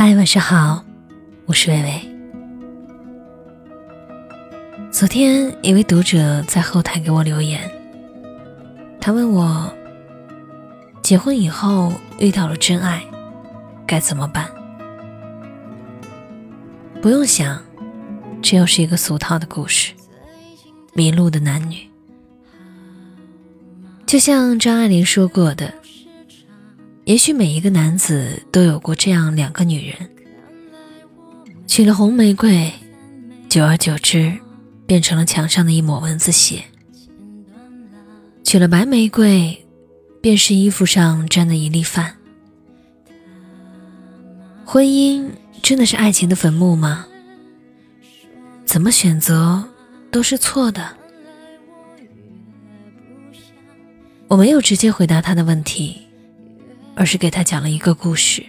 嗨，晚上好，我是微微。昨天一位读者在后台给我留言，他问我，结婚以后遇到了真爱，该怎么办？不用想，这又是一个俗套的故事，迷路的男女。就像张爱玲说过的。也许每一个男子都有过这样两个女人，娶了红玫瑰，久而久之，变成了墙上的一抹蚊子血；娶了白玫瑰，便是衣服上沾的一粒饭。婚姻真的是爱情的坟墓吗？怎么选择都是错的。我没有直接回答他的问题。而是给他讲了一个故事。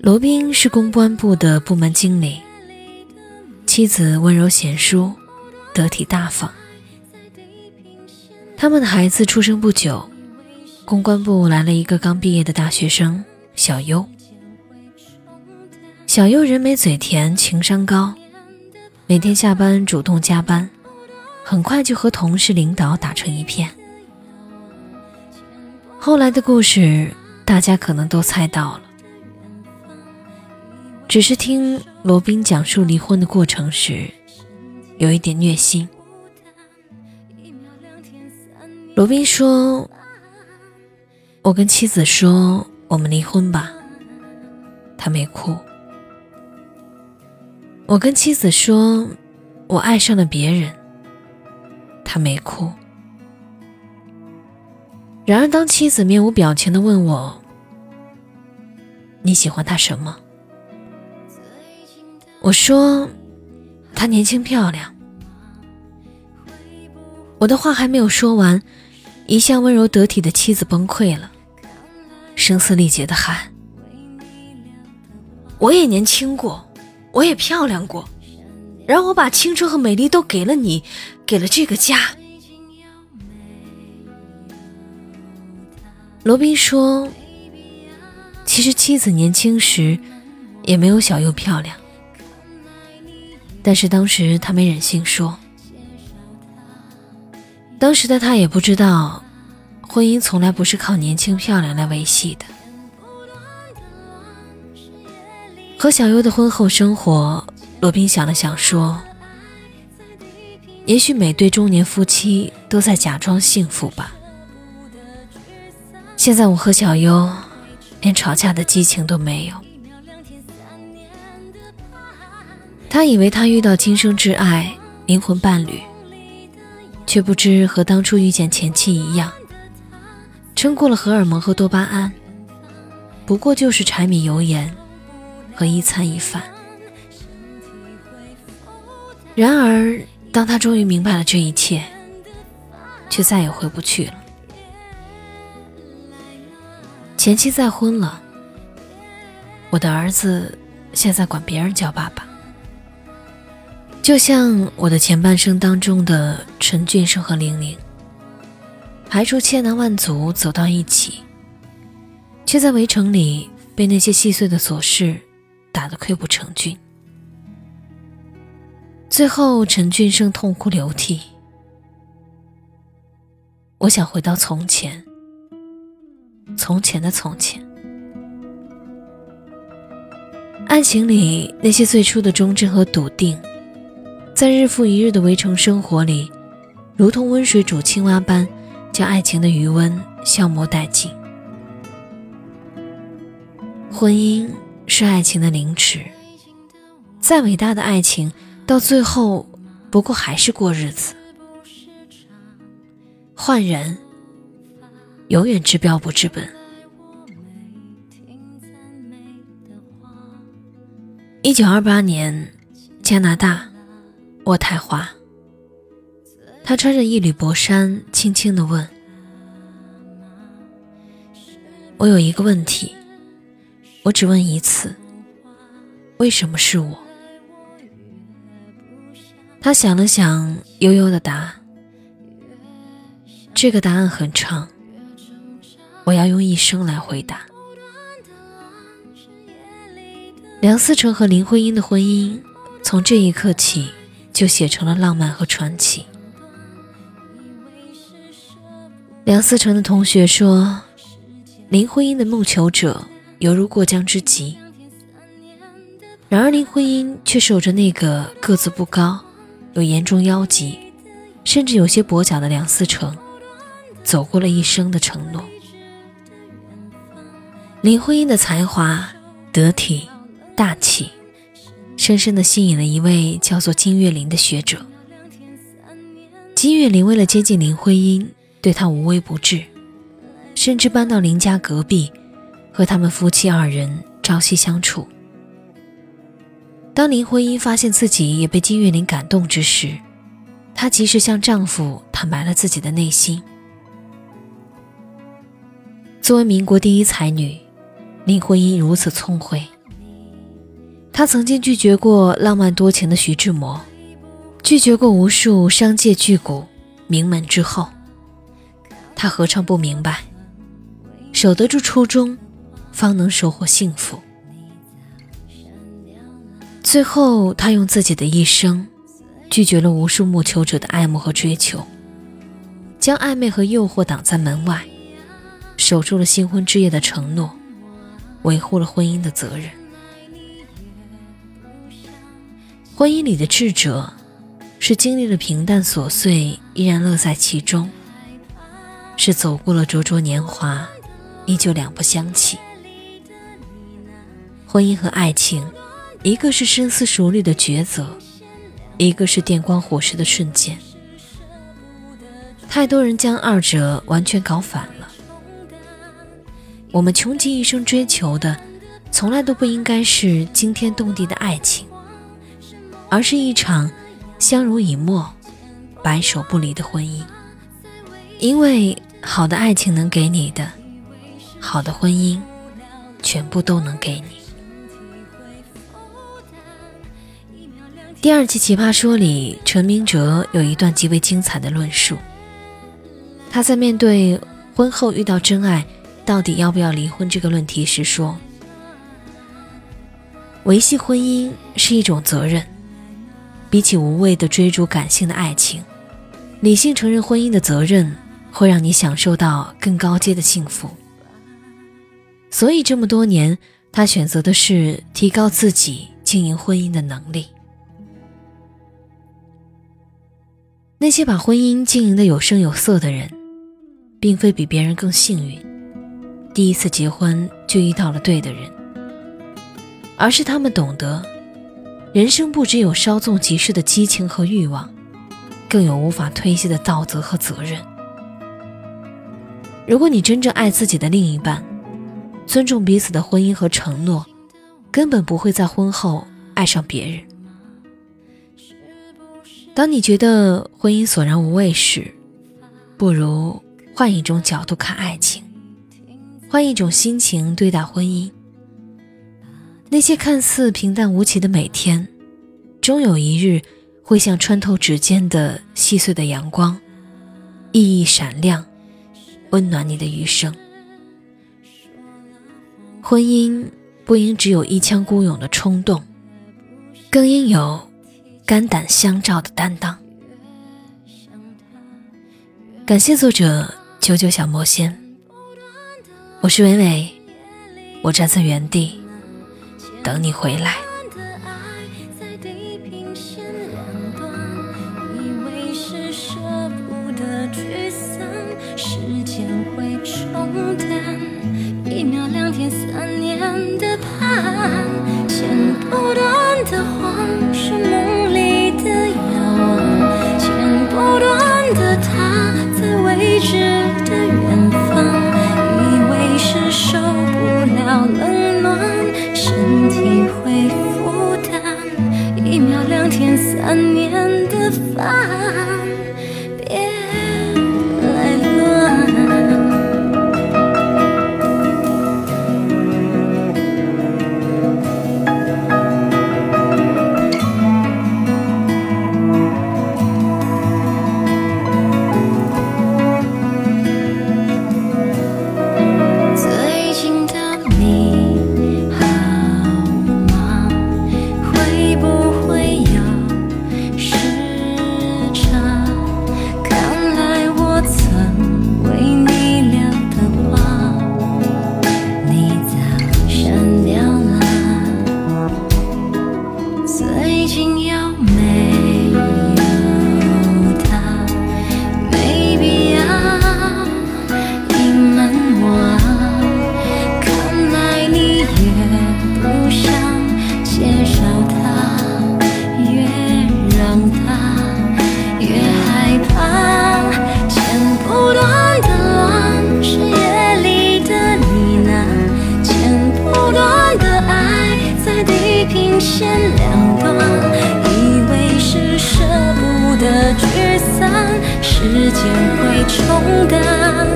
罗宾是公关部的部门经理，妻子温柔贤淑，得体大方。他们的孩子出生不久，公关部来了一个刚毕业的大学生小优。小优人美嘴甜，情商高，每天下班主动加班，很快就和同事领导打成一片。后来的故事，大家可能都猜到了。只是听罗宾讲述离婚的过程时，有一点虐心。罗宾说：“我跟妻子说，我们离婚吧。”他没哭。我跟妻子说：“我爱上了别人。”他没哭。然而，当妻子面无表情的问我：“你喜欢他什么？”我说：“他年轻漂亮。”我的话还没有说完，一向温柔得体的妻子崩溃了，声嘶力竭的喊：“我也年轻过，我也漂亮过，然后我把青春和美丽都给了你，给了这个家。”罗宾说：“其实妻子年轻时也没有小优漂亮，但是当时他没忍心说。当时的他也不知道，婚姻从来不是靠年轻漂亮来维系的。和小优的婚后生活，罗宾想了想说：也许每对中年夫妻都在假装幸福吧。”现在我和小优连吵架的激情都没有。他以为他遇到今生挚爱、灵魂伴侣，却不知和当初遇见前妻一样，撑过了荷尔蒙和多巴胺，不过就是柴米油盐和一餐一饭。然而，当他终于明白了这一切，却再也回不去了。前妻再婚了，我的儿子现在管别人叫爸爸，就像我的前半生当中的陈俊生和玲玲，排除千难万阻走到一起，却在围城里被那些细碎的琐事打得溃不成军。最后，陈俊生痛哭流涕。我想回到从前。从前的从前，爱情里那些最初的忠贞和笃定，在日复一日的围城生活里，如同温水煮青蛙般，将爱情的余温消磨殆尽。婚姻是爱情的凌迟，再伟大的爱情，到最后不过还是过日子，换人。永远治标不治本。一九二八年，加拿大，渥太华。他穿着一缕薄衫，轻轻的问：“我有一个问题，我只问一次，为什么是我？”他想了想，悠悠的答：“这个答案很长。”我要用一生来回答。梁思成和林徽因的婚姻，从这一刻起就写成了浪漫和传奇。梁思成的同学说，林徽因的梦求者犹如过江之鲫，然而林徽因却守着那个个子不高、有严重腰疾，甚至有些跛脚的梁思成，走过了一生的承诺。林徽因的才华得体。大气，深深地吸引了一位叫做金岳霖的学者。金岳霖为了接近林徽因，对她无微不至，甚至搬到林家隔壁，和他们夫妻二人朝夕相处。当林徽因发现自己也被金岳霖感动之时，她及时向丈夫坦白了自己的内心。作为民国第一才女，林徽因如此聪慧。他曾经拒绝过浪漫多情的徐志摩，拒绝过无数商界巨贾、名门之后。他何尝不明白，守得住初衷，方能收获幸福。最后，他用自己的一生，拒绝了无数慕求者的爱慕和追求，将暧昧和诱惑挡在门外，守住了新婚之夜的承诺，维护了婚姻的责任。婚姻里的智者，是经历了平淡琐碎，依然乐在其中；是走过了灼灼年华，依旧两不相弃。婚姻和爱情，一个是深思熟虑的抉择，一个是电光火石的瞬间。太多人将二者完全搞反了。我们穷极一生追求的，从来都不应该是惊天动地的爱情。而是一场相濡以沫、白首不离的婚姻，因为好的爱情能给你的，好的婚姻全部都能给你。第二期《奇葩说》里，陈明哲有一段极为精彩的论述。他在面对婚后遇到真爱，到底要不要离婚这个论题时说：“维系婚姻是一种责任。”比起无谓的追逐感性的爱情，理性承认婚姻的责任，会让你享受到更高阶的幸福。所以这么多年，他选择的是提高自己经营婚姻的能力。那些把婚姻经营的有声有色的人，并非比别人更幸运，第一次结婚就遇到了对的人，而是他们懂得。人生不只有稍纵即逝的激情和欲望，更有无法推卸的道德和责任。如果你真正爱自己的另一半，尊重彼此的婚姻和承诺，根本不会在婚后爱上别人。当你觉得婚姻索然无味时，不如换一种角度看爱情，换一种心情对待婚姻。那些看似平淡无奇的每天，终有一日会像穿透指尖的细碎的阳光，熠熠闪亮，温暖你的余生。婚姻不应只有一腔孤勇的冲动，更应有肝胆相照的担当。感谢作者九九小魔仙，我是伟伟，我站在原地。等你回来。爱在地平线两端，以为是舍不得，聚散时间会冲淡一秒、两天、三年的盼，剪不断的谎是梦里的遥望，剪不断的他在未知的远地平线两端，以为是舍不得聚散，时间会冲淡，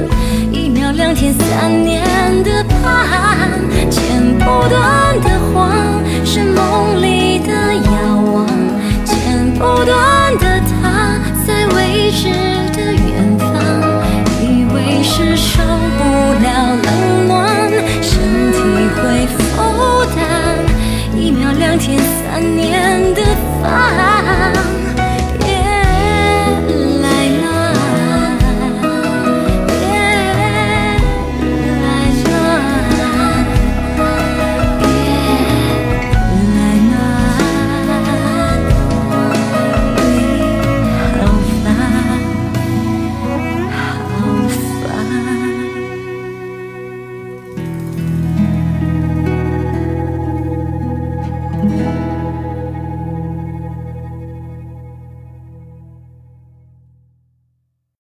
一秒、两天、三年的盼，剪不断的谎，是梦里的遥望，剪不断的他，在未知。天、三年。